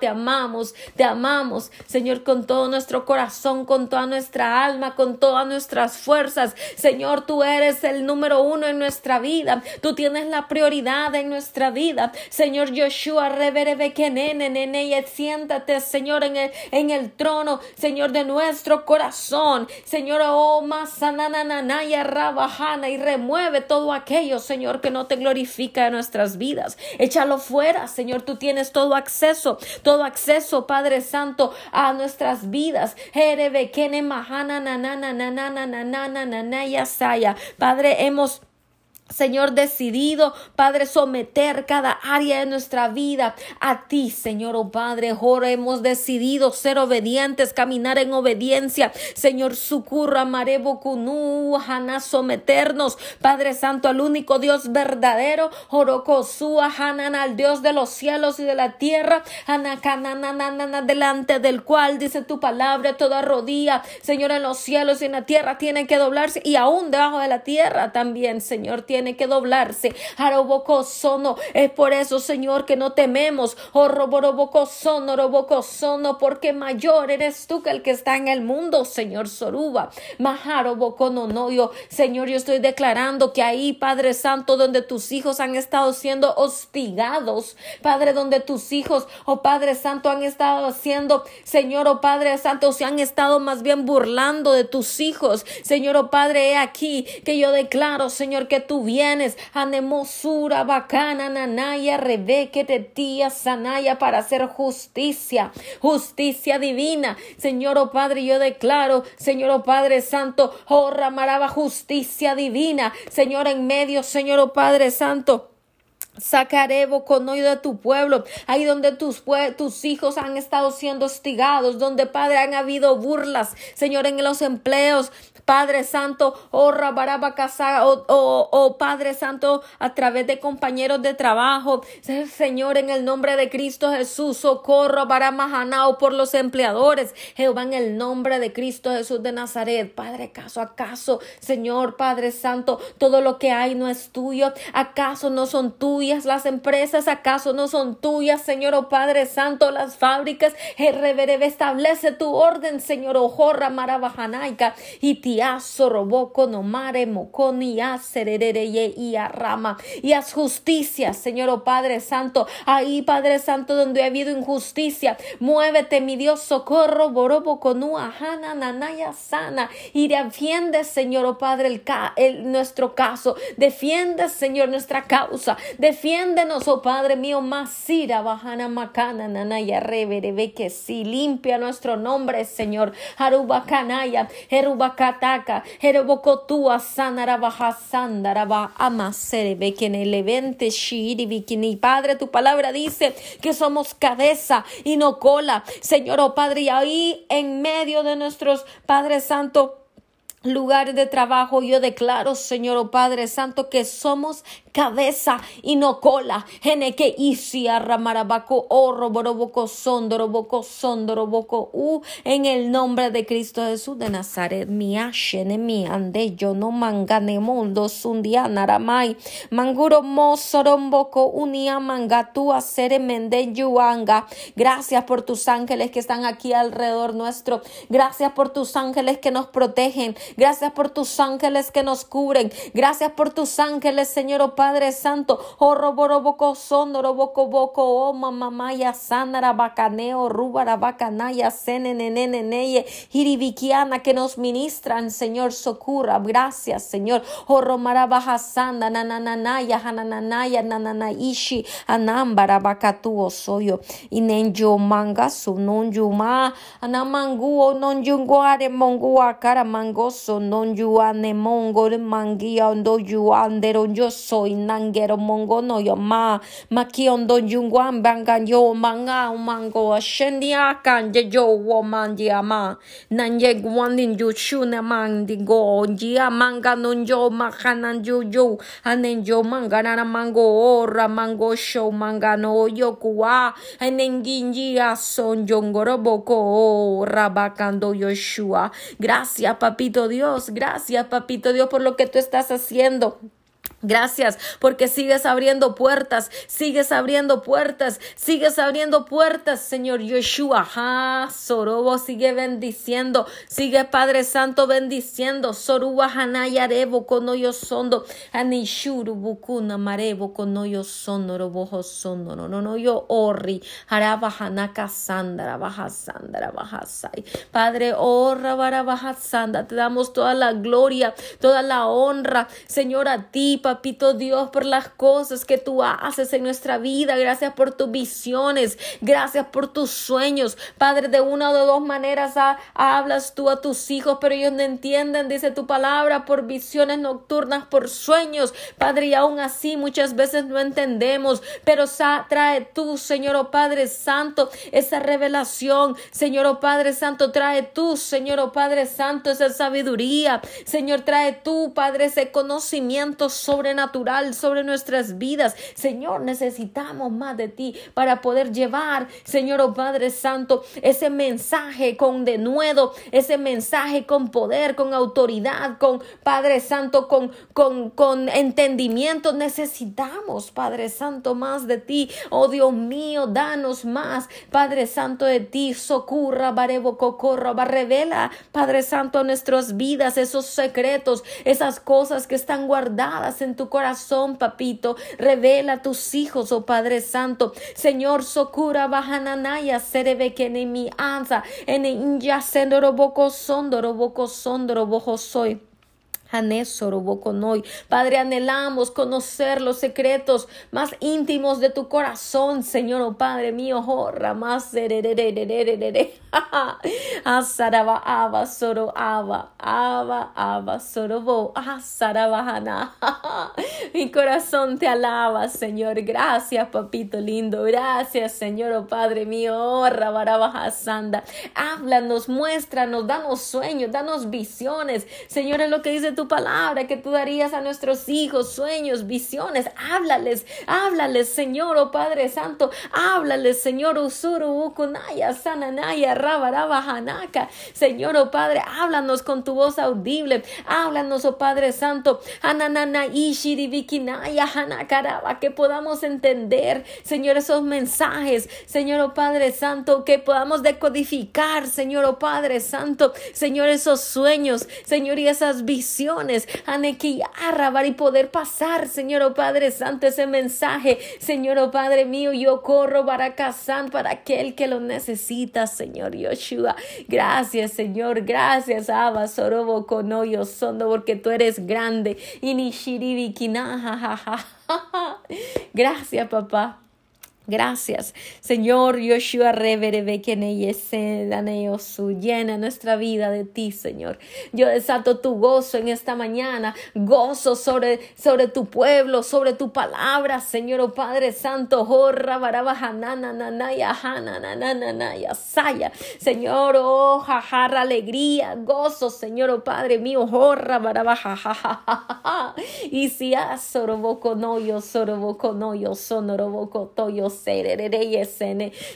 te amamos te amamos Señor, con todo nuestro corazón, con toda nuestra alma, con todas nuestras fuerzas. Señor, tú eres el número uno en nuestra vida. Tú tienes la prioridad en nuestra vida. Señor Joshua, reverebe que nene, siéntate, Señor, en el, en el trono, Señor, de nuestro corazón. Señor, oh, masanananaya, rabajana, y remueve todo aquello, Señor, que no te glorifica en nuestras vidas. Échalo fuera, Señor, tú tienes todo acceso, todo acceso, Padre Santo, a nuestras vidas. Padre, hemos Señor, decidido, Padre, someter cada área de nuestra vida a ti, Señor, oh Padre. Ahora hemos decidido ser obedientes, caminar en obediencia. Señor, sucurra, marebo kunu, hana, someternos, Padre Santo, al único Dios verdadero, Jorokosua, hanan, al Dios de los cielos y de la tierra, anakanananana, delante del cual dice tu palabra, toda rodilla, Señor, en los cielos y en la tierra tienen que doblarse y aún debajo de la tierra también, Señor, tiene tiene que doblarse. sono. Es por eso, Señor, que no tememos. Oh, sono, sono, porque mayor eres tú que el que está en el mundo, Señor Soruba. no yo, Señor, yo estoy declarando que ahí, Padre Santo, donde tus hijos han estado siendo hostigados, Padre, donde tus hijos, oh Padre Santo, han estado haciendo, Señor, oh Padre Santo, se han estado más bien burlando de tus hijos. Señor, oh Padre, he aquí que yo declaro, Señor, que vienes, anemosura, bacana, nanaya, rebeque, tía, sanaya, para hacer justicia, justicia divina. Señor, oh Padre, yo declaro, Señor, oh Padre Santo, oh Ramaraba, justicia divina. Señor, en medio, Señor, oh Padre Santo. Sacaré boconoyo de tu pueblo, ahí donde tus, tus hijos han estado siendo hostigados, donde Padre han habido burlas, Señor, en los empleos, Padre Santo, oh Rabaraba o, oh, oh Padre Santo, a través de compañeros de trabajo, Señor, en el nombre de Cristo Jesús, socorro Baramajanao por los empleadores, Jehová, en el nombre de Cristo Jesús de Nazaret, Padre, ¿acaso, acaso, Señor, Padre Santo, todo lo que hay no es tuyo? ¿Acaso no son tuyos? Las empresas? ¿Acaso no son tuyas, Señor, oh Padre Santo, las fábricas? Reverebe, establece tu orden, Señor, ojorra marabajanaica, y tiazo roboko no mare moconi aserereye y arrama, y haz justicia, Señor, oh Padre Santo, ahí, Padre Santo, donde ha habido injusticia, muévete, mi Dios, socorro, borobo conua, hana, nanaya, sana, y defiende, Señor, oh Padre, el, nuestro caso, defiende, Señor, nuestra causa, defiéndenos, oh Padre mío, masira, bajana, macana, nanaya, reverebe, que sí, limpia nuestro nombre, Señor, harubacanaya, herubacataca, herubocotua, sanarabaja, sandaraba, amaserebe, que en el evento, shiri, bikini, Padre, tu palabra dice que somos cabeza y no cola, Señor, oh Padre, y ahí en medio de nuestros Padre Santo, lugares de trabajo, yo declaro, Señor oh Padre Santo, que somos cabeza y no cola. Geneke isia ramarabaco oro boroboco sondoroboco sondoroboco u en el nombre de Cristo Jesús de Nazaret. Mi ashene mi yo no mangane mundo sundiana ramai manguro mosoromboco unia mangatu sere mende yuanga. Gracias por tus ángeles que están aquí alrededor nuestro. Gracias por tus ángeles que nos protegen. Gracias por tus ángeles que nos cubren. Gracias por tus ángeles, Señor oh Padre Santo, oh roboroboco sondoroboco boco, oh mamamaya sanara bacaneo, rubara bacanaya, seneneneneye, hiribikiana que nos ministran, Señor, socura, gracias, Señor, oh romarabaja sanda, nanananaya, hanananaya, nananaishi, anambara bakatuo soyo, inenjo manga su non yuma, anamanguo non yunguare mongua cara mangoso, non yuane mongo mangia ondo yuandero yo soy nangero mongo no yo ma makiondo yungwan bangan yo manga mango shendia kan je yo wo man dia ma nanye gwandin ju shuna man di go jia manga non yo makanan ju ju anen yo manga na mango ora mango show manga no yo kuwa anen ginjia son yongoro boko rabakando Yoshua gracias papito Dios gracias papito Dios por lo que tú estás haciendo Gracias porque sigues abriendo puertas, sigues abriendo puertas, sigues abriendo puertas, Señor Yeshua. Ha, Sorobo sigue bendiciendo, sigue Padre Santo bendiciendo. Soruba Hanayarebo konoyo sondo, Anishuru bukuna marebo konoyo sondo, robojo sondo, no no no yo orri, haraba hanaka sandara baja sandara baja sai. Padre, orra baja sanda, te damos toda la gloria, toda la honra, Señor, a ti, papito Dios, por las cosas que tú haces en nuestra vida. Gracias por tus visiones. Gracias por tus sueños. Padre, de una o de dos maneras hablas tú a tus hijos, pero ellos no entienden, dice tu palabra, por visiones nocturnas, por sueños. Padre, y aún así muchas veces no entendemos, pero trae tú, Señor oh Padre Santo, esa revelación. Señor oh Padre Santo, trae tú, Señor oh Padre Santo, esa sabiduría. Señor, trae tú, Padre, ese conocimiento sobre sobrenatural sobre nuestras vidas. Señor, necesitamos más de ti para poder llevar, Señor oh Padre Santo, ese mensaje con denuedo, ese mensaje con poder, con autoridad, con Padre Santo, con, con, con entendimiento. Necesitamos, Padre Santo, más de ti. Oh Dios mío, danos más, Padre Santo, de ti. Socurra, barebo, cocorra, revela, Padre Santo, a nuestras vidas esos secretos, esas cosas que están guardadas en tu corazón, papito. Revela tus hijos, oh Padre Santo. Señor, socura bajananaya, serebe que en mi anza, en inja sendoro boko sondoro boko sondoro bojo soy. Padre, anhelamos conocer los secretos más íntimos de tu corazón, Señor, oh Padre mío, jorra más Asaraba aba soro aba aba aba sorobo asarabahana. Mi corazón te alaba, Señor. Gracias, papito lindo. Gracias, Señor, oh Padre mío. Rabarabajasanda. Háblanos, muéstranos, danos sueños, danos visiones. Señor, es lo que dice tu palabra que tú darías a nuestros hijos sueños, visiones. Háblales, háblales, Señor, oh Padre Santo. Háblales, Señor, Usuru, Ukunaya, Sananaya, Rabaraba, Hanaka. Señor, oh Padre, háblanos con tu voz audible. Háblanos, oh Padre Santo. Hananana, Ishiribikinaya, Hanakaraba, que podamos entender, Señor, esos mensajes. Señor, oh Padre Santo, que podamos decodificar, Señor, oh Padre Santo. Señor, esos sueños, Señor, y esas visiones. Arrabar y poder pasar, Señor, oh Padre Santo, ese mensaje. Señor, oh Padre mío, yo corro para Kazán, para aquel que lo necesita, Señor Yoshua. Gracias, Señor. Gracias, Abba, Sorobo, Konoyo, Sondo, porque tú eres grande. Gracias, papá. Gracias, Señor Yoshua su llena nuestra vida de ti, Señor. Yo desato tu gozo en esta mañana, gozo sobre, sobre tu pueblo, sobre tu palabra, Señor, oh Padre Santo, jorra, nanaya, saya. Señor, oh, jajarra, alegría, gozo, Señor, oh Padre mío, jorra, barabaja, y si has soroboco no yo, soroboco no yo, sonoroboco toyo,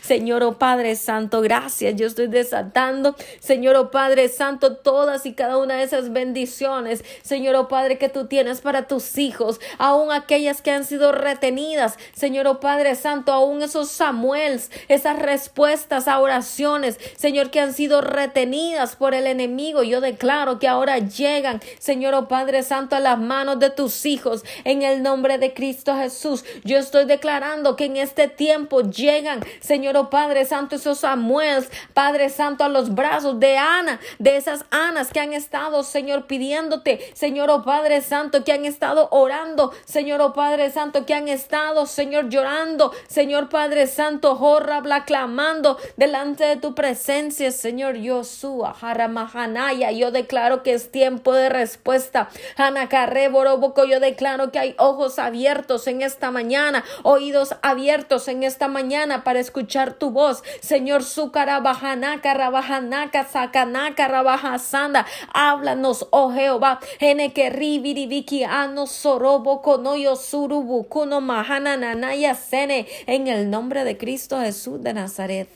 Señor, oh Padre Santo, gracias. Yo estoy desatando, Señor, oh Padre Santo, todas y cada una de esas bendiciones, Señor, oh Padre, que tú tienes para tus hijos, aún aquellas que han sido retenidas, Señor, oh Padre Santo, aún esos Samuels, esas respuestas a oraciones, Señor, que han sido retenidas por el enemigo. Yo declaro que ahora llegan, Señor, oh Padre Santo, a las manos de tus hijos, en el nombre de Cristo Jesús. Yo estoy declarando que en este tiempo llegan, Señor oh Padre Santo, esos Samuels, Padre Santo, a los brazos de Ana, de esas Anas que han estado, Señor, pidiéndote, Señor oh Padre Santo, que han estado orando, Señor oh Padre Santo, que han estado, Señor, llorando, Señor Padre Santo, jorra, clamando delante de tu presencia, Señor Yosua, Haramahanaya, yo declaro que es tiempo de respuesta, Hanakarre Boroboco, yo declaro que hay ojos abiertos en esta mañana, oídos abiertos, en esta mañana para escuchar tu voz. Señor, Sukarabajanaka, Rabajanaka, Sakanaka, Rabajasanda. Háblanos, oh Jehová. Enekeribiribiki, Ano, Sorobo, Konoyo, Surubu, Kuno, Mahana, Nanaya, Sene. En el nombre de Cristo Jesús de Nazaret.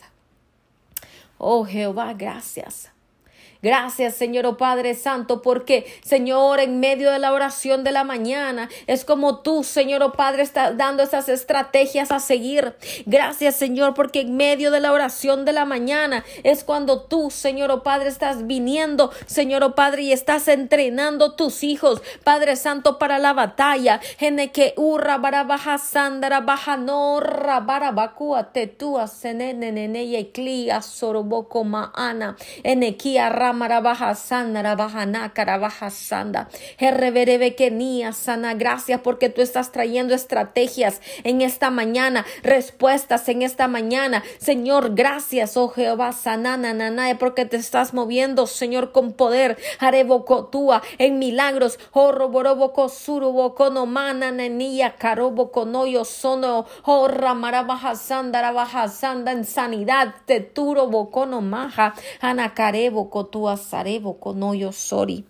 Oh Jehová, gracias. Gracias, Señor oh Padre Santo, porque, Señor, en medio de la oración de la mañana, es como tú, Señor oh Padre, estás dando esas estrategias a seguir. Gracias, Señor, porque en medio de la oración de la mañana es cuando tú, Señor oh Padre, estás viniendo, Señor oh Padre, y estás entrenando tus hijos, Padre Santo, para la batalla. que urra barabaja sandara baja norra barabacua tetua senenene y clia soroboco maana enequia marabaja sanda, baja baja sanda. Kenia sana. Gracias porque tú estás trayendo estrategias en esta mañana, respuestas en esta mañana. Señor, gracias, oh Jehová, sanana, nanae, porque te estás moviendo, Señor, con poder. Arebocotúa en milagros. Oh, roboroboco, suruboco, no mana, nenía, caroboco, noyo, sono, oh, ramarabaja sanda, baja sanda, en sanidad, teturo, bocono, maja, anacarebo, tu asarebo konoyo sori.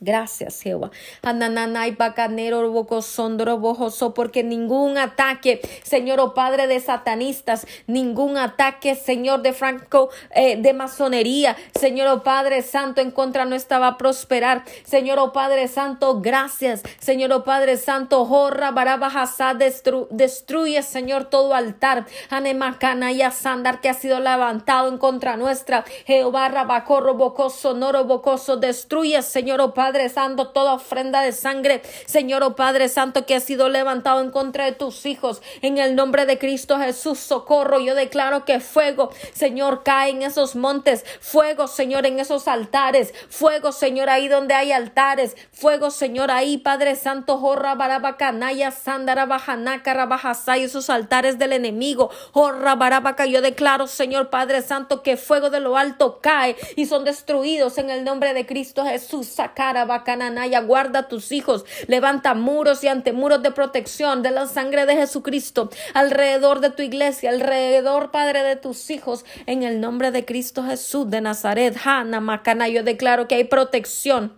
Gracias, Jehová. Anananay, bacanero, bocosondro, bojoso, porque ningún ataque, Señor, oh Padre de satanistas, ningún ataque, Señor, de Franco, eh, de masonería, Señor, oh Padre Santo, en contra nuestra va a prosperar. Señor, oh Padre Santo, gracias. Señor, oh Padre Santo, jorra, barabajasa, destru destruye, Señor, todo altar. Anemacana y asandar que ha sido levantado en contra nuestra. Jehová, rabacorro, bocoso, noro, bocoso, destruye, Señor, oh Padre Padre Santo, toda ofrenda de sangre, Señor, oh Padre Santo, que ha sido levantado en contra de tus hijos. En el nombre de Cristo Jesús, socorro. Yo declaro que fuego, Señor, cae en esos montes. Fuego, Señor, en esos altares. Fuego, Señor, ahí donde hay altares. Fuego, Señor, ahí, Padre Santo, jorra, barabacanaya, sandara, bajanaca, rabajasay, esos altares del enemigo. Jorra, barabaca. Yo declaro, Señor, Padre Santo, que fuego de lo alto cae y son destruidos en el nombre de Cristo Jesús. Sacara Guarda a tus hijos, levanta muros y antemuros de protección de la sangre de Jesucristo alrededor de tu iglesia, alrededor, Padre, de tus hijos, en el nombre de Cristo Jesús de Nazaret, Hanna, Macana, yo declaro que hay protección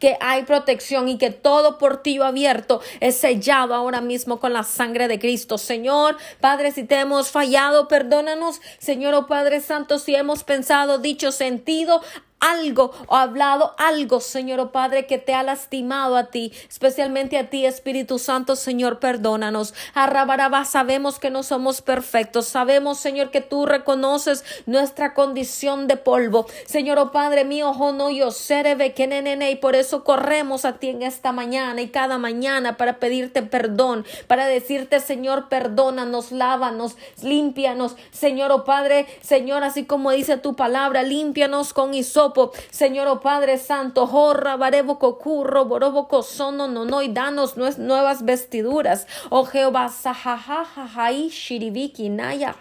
que hay protección y que todo portillo abierto es sellado ahora mismo con la sangre de Cristo. Señor, Padre, si te hemos fallado, perdónanos. Señor, oh Padre Santo, si hemos pensado, dicho, sentido, algo o hablado algo, Señor oh Padre, que te ha lastimado a ti, especialmente a ti, Espíritu Santo, Señor, perdónanos. Arrabaraba, sabemos que no somos perfectos, sabemos, Señor, que tú reconoces nuestra condición de polvo. Señor, oh Padre mío, no yo seré que nene, y por eso corremos a ti en esta mañana y cada mañana para pedirte perdón, para decirte, Señor, perdónanos, lávanos, límpianos, Señor, oh Padre, Señor, así como dice tu palabra, límpianos con hisopo Señor, oh Padre Santo, jorra, barebo, cocurro, borobo, cosono, no, y danos nuevas vestiduras. Oh Jehová, sahajajajai, shiribiki, naya.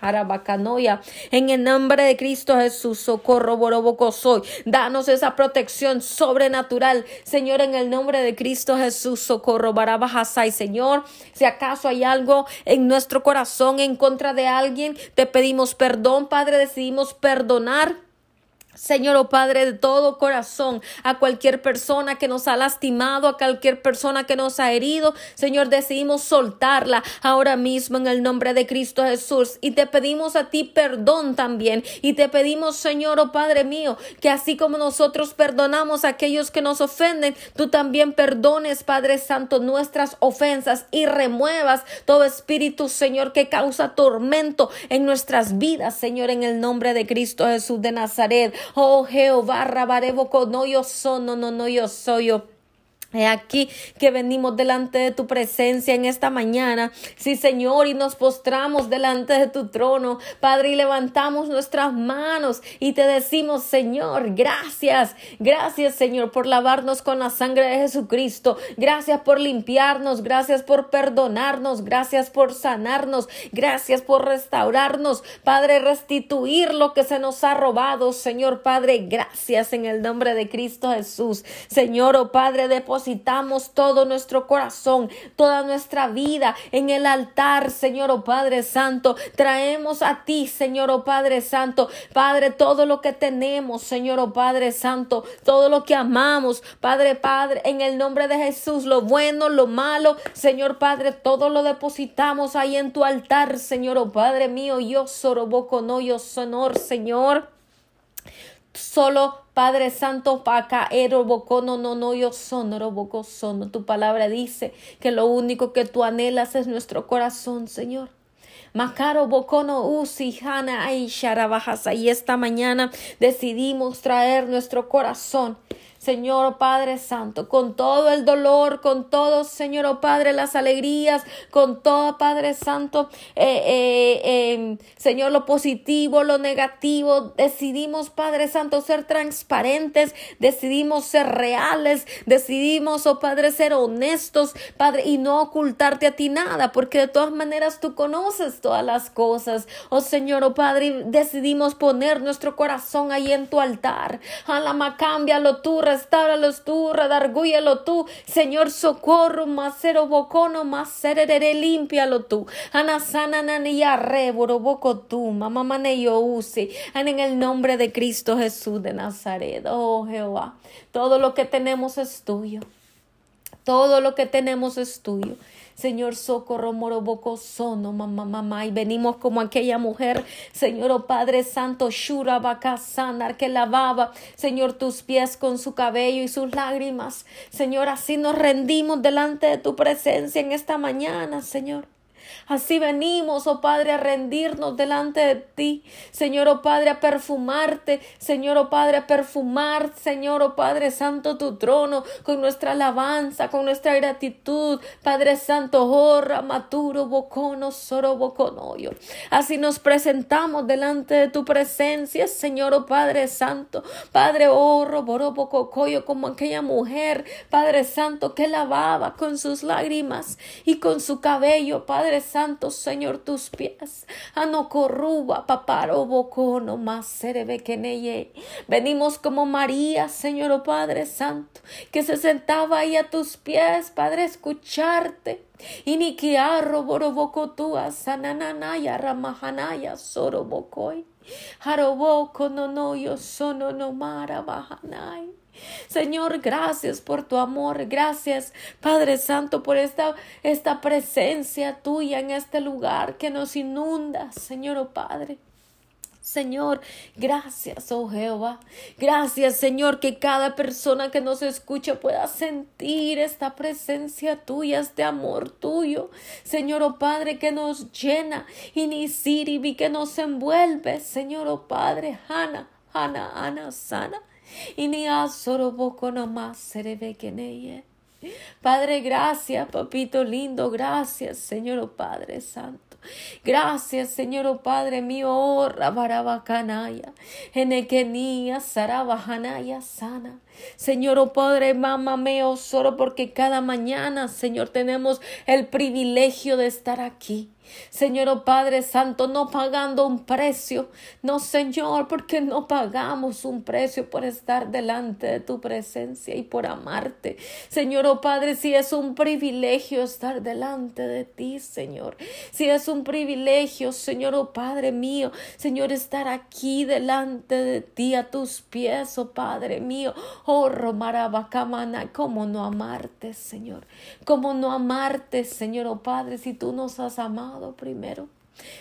En el nombre de Cristo Jesús, socorro, borobo, soy. Danos esa protección sobrenatural, Señor, en el nombre de Cristo Jesús, socorro, barabajasai. Señor, si acaso hay algo en nuestro corazón en contra de alguien, te pedimos perdón, Padre, decidimos perdonar Señor, oh Padre, de todo corazón, a cualquier persona que nos ha lastimado, a cualquier persona que nos ha herido, Señor, decidimos soltarla ahora mismo en el nombre de Cristo Jesús. Y te pedimos a ti perdón también. Y te pedimos, Señor, oh Padre mío, que así como nosotros perdonamos a aquellos que nos ofenden, tú también perdones, Padre Santo, nuestras ofensas y remuevas todo espíritu, Señor, que causa tormento en nuestras vidas, Señor, en el nombre de Cristo Jesús de Nazaret. Oh Jehová, rabarebo no yo soy, no, no, no yo soy. He aquí que venimos delante de tu presencia en esta mañana. Sí, Señor, y nos postramos delante de tu trono, Padre, y levantamos nuestras manos y te decimos, Señor, gracias, gracias, Señor, por lavarnos con la sangre de Jesucristo. Gracias por limpiarnos, gracias por perdonarnos, gracias por sanarnos, gracias por restaurarnos, Padre, restituir lo que se nos ha robado, Señor, Padre, gracias en el nombre de Cristo Jesús. Señor, oh Padre, de depositamos todo nuestro corazón, toda nuestra vida en el altar, Señor, oh Padre Santo. Traemos a ti, Señor, oh Padre Santo, Padre, todo lo que tenemos, Señor, oh Padre Santo, todo lo que amamos, Padre, Padre, en el nombre de Jesús, lo bueno, lo malo, Señor Padre, todo lo depositamos ahí en tu altar, Señor, oh Padre mío, yo soroboco, no, yo sonor, Señor. Solo Padre Santo, paca, bocono, no, no, yo son, sono. Tu palabra dice que lo único que tú anhelas es nuestro corazón, Señor. Macaro Bocono Usi Hana Aisharabajasa. Y esta mañana decidimos traer nuestro corazón Señor oh Padre Santo, con todo el dolor, con todo, Señor oh Padre, las alegrías, con todo, Padre Santo, eh, eh, em, Señor, lo positivo, lo negativo, decidimos, Padre Santo, ser transparentes, decidimos ser reales, decidimos, oh Padre, ser honestos, Padre, y no ocultarte a ti nada, porque de todas maneras tú conoces todas las cosas, oh Señor, oh Padre, decidimos poner nuestro corazón ahí en tu altar, alama, cámbialo tú, restáuralos tú, redargúyalo tú, Señor, socorro, macero bocono, macerere, límpialo tú, anasana naniya boco tú, mamá maneyo use, en el nombre de Cristo Jesús de Nazaret, oh Jehová, todo lo que tenemos es tuyo, todo lo que tenemos es tuyo. Señor, socorro, moroboco, sono, mamá, mamá, y venimos como aquella mujer, Señor, oh Padre Santo, Shura, Sanar, que lavaba, Señor, tus pies con su cabello y sus lágrimas. Señor, así nos rendimos delante de tu presencia en esta mañana, Señor. Así venimos, oh Padre, a rendirnos delante de ti. Señor, oh Padre, a perfumarte. Señor, oh Padre, a perfumar, Señor, oh Padre Santo, tu trono con nuestra alabanza, con nuestra gratitud. Padre Santo, horra, maturo, bocono, soro, boconoyo. Así nos presentamos delante de tu presencia, Señor, oh Padre Santo. Padre, horro, borobo, cocoyo, como aquella mujer, Padre Santo, que lavaba con sus lágrimas y con su cabello, Padre Santo, Señor, tus pies. Anocorruba, paparo, bocono, más neye. Venimos como María, Señor, oh Padre Santo, que se sentaba ahí a tus pies, Padre, escucharte. Iniquiarro, borobocotua, sanananaya, ramahanaya, sorobocoy. Haroboko no no yo sono no mara bajanai. Señor, gracias por tu amor, gracias Padre Santo por esta, esta presencia tuya en este lugar que nos inunda, Señor oh Padre. Señor, gracias, oh Jehová. Gracias, Señor, que cada persona que nos escucha pueda sentir esta presencia tuya, este amor tuyo. Señor, oh Padre, que nos llena. Y ni siribi que nos envuelve. Señor, oh Padre, Hana, Hana, Ana, sana. Y ni poco nomás se que ella. Padre, gracias, papito lindo, gracias, Señor, oh Padre Santo. Gracias, Señor, oh Padre mío, oh Rabarabacanaya, Enequenía, Sarabajanaya, sana. Señor, oh Padre, mamá mío, solo porque cada mañana, Señor, tenemos el privilegio de estar aquí. Señor oh Padre Santo, no pagando un precio. No, Señor, porque no pagamos un precio por estar delante de tu presencia y por amarte. Señor oh Padre, si es un privilegio estar delante de ti, Señor. Si es un privilegio, Señor oh Padre mío, Señor, estar aquí delante de ti a tus pies, oh Padre mío. Oh Romarabacamana, cómo no amarte, Señor. Cómo no amarte, Señor oh Padre, si tú nos has amado primero.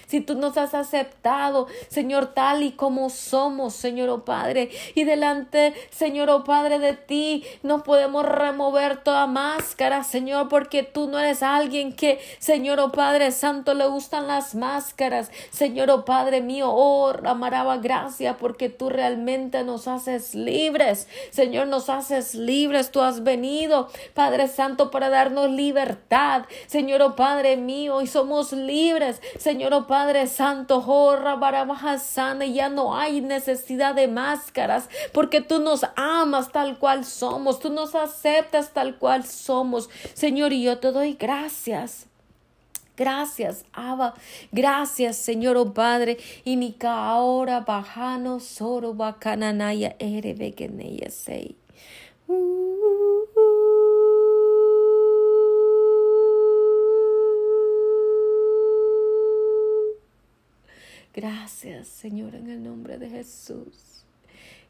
Si tú nos has aceptado, Señor, tal y como somos, Señor, oh Padre, y delante, Señor, oh Padre, de ti, no podemos remover toda máscara, Señor, porque tú no eres alguien que, Señor, oh Padre Santo, le gustan las máscaras. Señor, oh Padre mío, oh, amaraba gracia, porque tú realmente nos haces libres. Señor, nos haces libres. Tú has venido, Padre Santo, para darnos libertad. Señor, oh Padre mío, y somos libres, Señor Señor, oh Padre Santo, jorra, oh, sana, ya no hay necesidad de máscaras, porque tú nos amas tal cual somos, tú nos aceptas tal cual somos. Señor, y yo te doy gracias. Gracias, Abba. Gracias, Señor, oh Padre. Y mi ahora bajano soro bacananaya ere sei. Gracias, Señor, en el nombre de Jesús.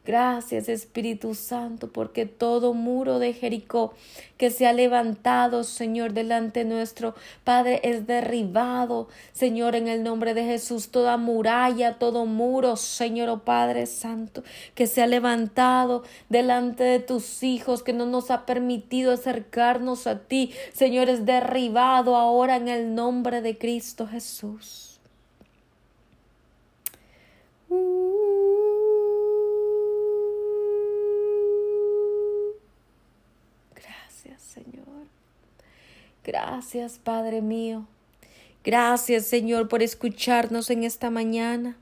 Gracias, Espíritu Santo, porque todo muro de Jericó que se ha levantado, Señor, delante nuestro, Padre, es derribado, Señor, en el nombre de Jesús. Toda muralla, todo muro, Señor, oh Padre Santo, que se ha levantado delante de tus hijos, que no nos ha permitido acercarnos a ti, Señor, es derribado ahora en el nombre de Cristo Jesús. Gracias, Señor. Gracias, Padre mío. Gracias, Señor, por escucharnos en esta mañana.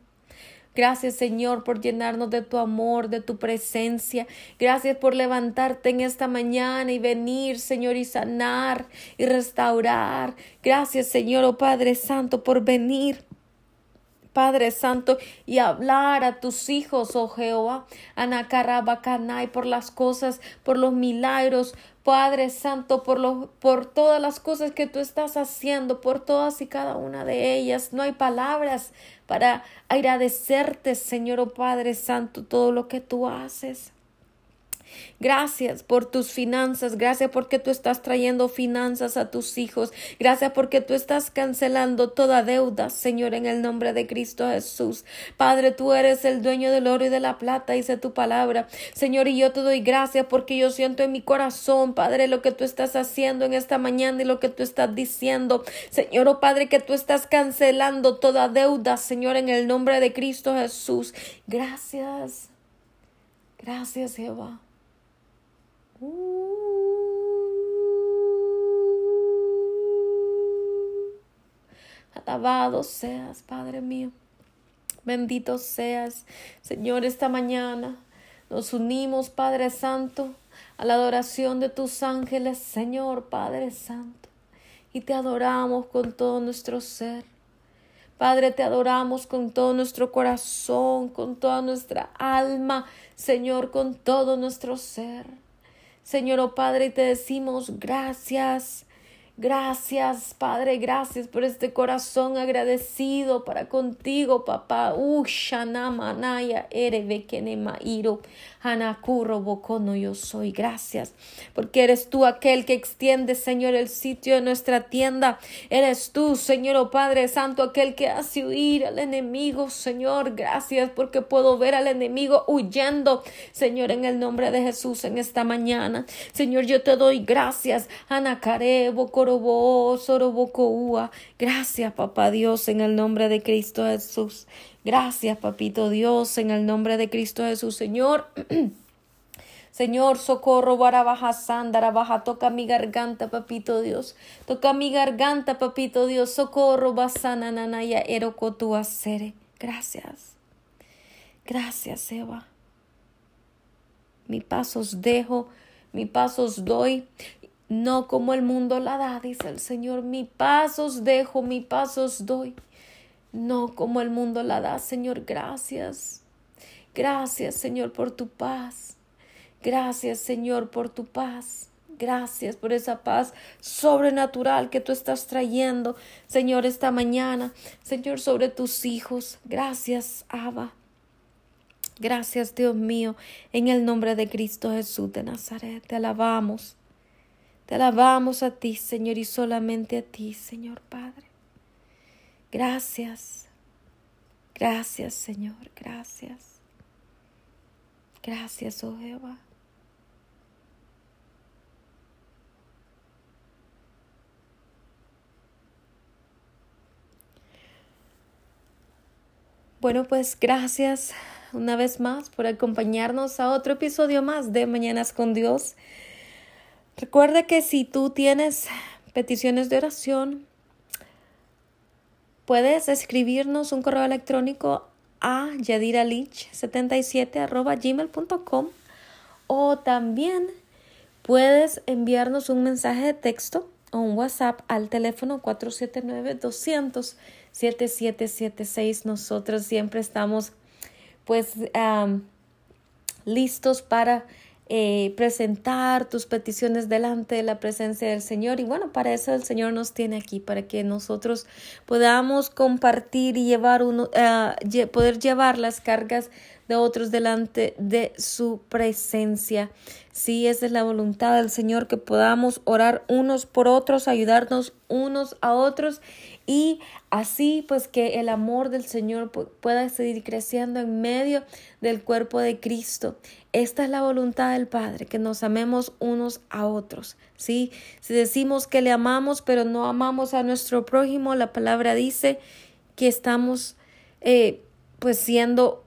Gracias Señor por llenarnos de tu amor, de tu presencia. Gracias por levantarte en esta mañana y venir, Señor, y sanar y restaurar. Gracias Señor, oh Padre Santo, por venir Padre Santo, y hablar a tus hijos, oh Jehová, Anacarabacanay, por las cosas, por los milagros, Padre Santo, por, lo, por todas las cosas que tú estás haciendo, por todas y cada una de ellas. No hay palabras para agradecerte, Señor, oh Padre Santo, todo lo que tú haces. Gracias por tus finanzas, gracias porque tú estás trayendo finanzas a tus hijos, gracias porque tú estás cancelando toda deuda, Señor, en el nombre de Cristo Jesús. Padre, tú eres el dueño del oro y de la plata, dice tu palabra. Señor, y yo te doy gracias porque yo siento en mi corazón, Padre, lo que tú estás haciendo en esta mañana y lo que tú estás diciendo. Señor, oh Padre, que tú estás cancelando toda deuda, Señor, en el nombre de Cristo Jesús. Gracias. Gracias, Jehová. Alabado seas, Padre mío. Bendito seas, Señor, esta mañana. Nos unimos, Padre Santo, a la adoración de tus ángeles, Señor, Padre Santo. Y te adoramos con todo nuestro ser. Padre, te adoramos con todo nuestro corazón, con toda nuestra alma, Señor, con todo nuestro ser. Señor, oh Padre, te decimos gracias. Gracias, Padre, gracias por este corazón agradecido para contigo, papá. Ushanamanaya erebekenemairo. Hanakuro bocono yo soy. Gracias, porque eres tú aquel que extiende, Señor, el sitio de nuestra tienda. Eres tú, Señor, oh Padre Santo, aquel que hace huir al enemigo, Señor. Gracias, porque puedo ver al enemigo huyendo, Señor, en el nombre de Jesús en esta mañana. Señor, yo te doy gracias. Hanakare bokorobo sorobokoua. Gracias, papá Dios, en el nombre de Cristo Jesús. Gracias, papito Dios, en el nombre de Cristo Jesús, Señor. Señor, socorro, barabaja, sandara, baja, toca mi garganta, papito Dios. Toca mi garganta, papito Dios. Socorro, basana, nanaya, erocotu, acere. Gracias. Gracias, Eva. Mi pasos dejo, mi pasos doy, no como el mundo la da, dice el Señor. Mi pasos dejo, mi pasos doy no como el mundo la da, Señor. Gracias. Gracias, Señor, por tu paz. Gracias, Señor, por tu paz. Gracias por esa paz sobrenatural que tú estás trayendo, Señor, esta mañana. Señor, sobre tus hijos. Gracias, Abba. Gracias, Dios mío, en el nombre de Cristo Jesús de Nazaret. Te alabamos. Te alabamos a ti, Señor, y solamente a ti, Señor Padre. Gracias. Gracias, Señor. Gracias. Gracias, oh Jehová. Bueno, pues gracias una vez más por acompañarnos a otro episodio más de Mañanas con Dios. Recuerda que si tú tienes peticiones de oración, Puedes escribirnos un correo electrónico a yadiralich77 gmail.com o también puedes enviarnos un mensaje de texto o un WhatsApp al teléfono 479-200-7776. Nosotros siempre estamos pues listos para eh, presentar tus peticiones delante de la presencia del Señor. Y bueno, para eso el Señor nos tiene aquí, para que nosotros podamos compartir y llevar uno, eh, poder llevar las cargas de otros delante de su presencia. Sí, esa es la voluntad del Señor, que podamos orar unos por otros, ayudarnos unos a otros y así pues que el amor del Señor pueda seguir creciendo en medio del cuerpo de Cristo. Esta es la voluntad del Padre, que nos amemos unos a otros. ¿sí? Si decimos que le amamos, pero no amamos a nuestro prójimo, la palabra dice que estamos eh, pues siendo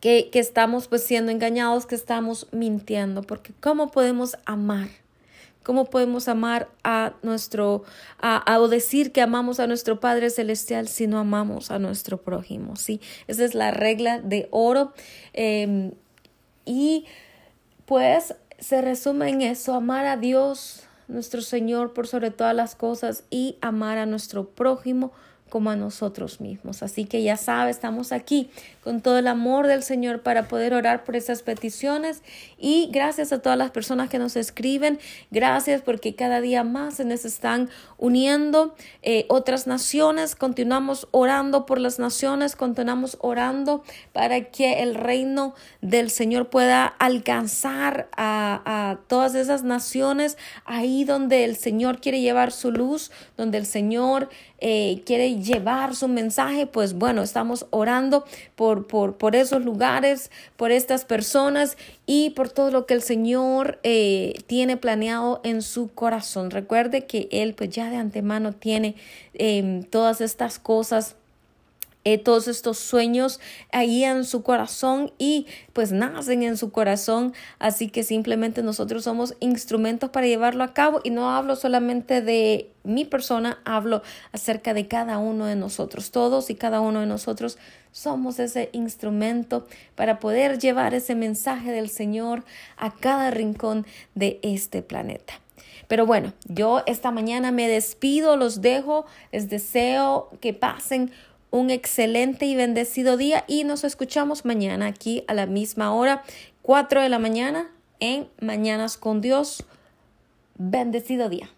que, que estamos pues siendo engañados, que estamos mintiendo, porque ¿cómo podemos amar? ¿Cómo podemos amar a nuestro, a, o decir que amamos a nuestro Padre Celestial si no amamos a nuestro prójimo? Sí, esa es la regla de oro. Em, y pues se resume en eso, amar a Dios, nuestro Señor, por sobre todas las cosas y amar a nuestro prójimo como a nosotros mismos. Así que ya sabe, estamos aquí con todo el amor del Señor para poder orar por esas peticiones. Y gracias a todas las personas que nos escriben, gracias porque cada día más se nos están uniendo eh, otras naciones, continuamos orando por las naciones, continuamos orando para que el reino del Señor pueda alcanzar a, a todas esas naciones ahí donde el Señor quiere llevar su luz, donde el Señor eh, quiere llevar su mensaje, pues bueno, estamos orando por, por, por esos lugares, por estas personas y por todo lo que el Señor eh, tiene planeado en su corazón. Recuerde que Él pues ya de antemano tiene em, todas estas cosas eh, todos estos sueños ahí en su corazón y pues nacen en su corazón. Así que simplemente nosotros somos instrumentos para llevarlo a cabo y no hablo solamente de mi persona, hablo acerca de cada uno de nosotros. Todos y cada uno de nosotros somos ese instrumento para poder llevar ese mensaje del Señor a cada rincón de este planeta. Pero bueno, yo esta mañana me despido, los dejo, les deseo que pasen un excelente y bendecido día y nos escuchamos mañana aquí a la misma hora, 4 de la mañana en Mañanas con Dios. Bendecido día.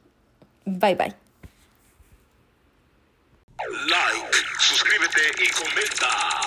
Bye bye. Like, suscríbete y comenta.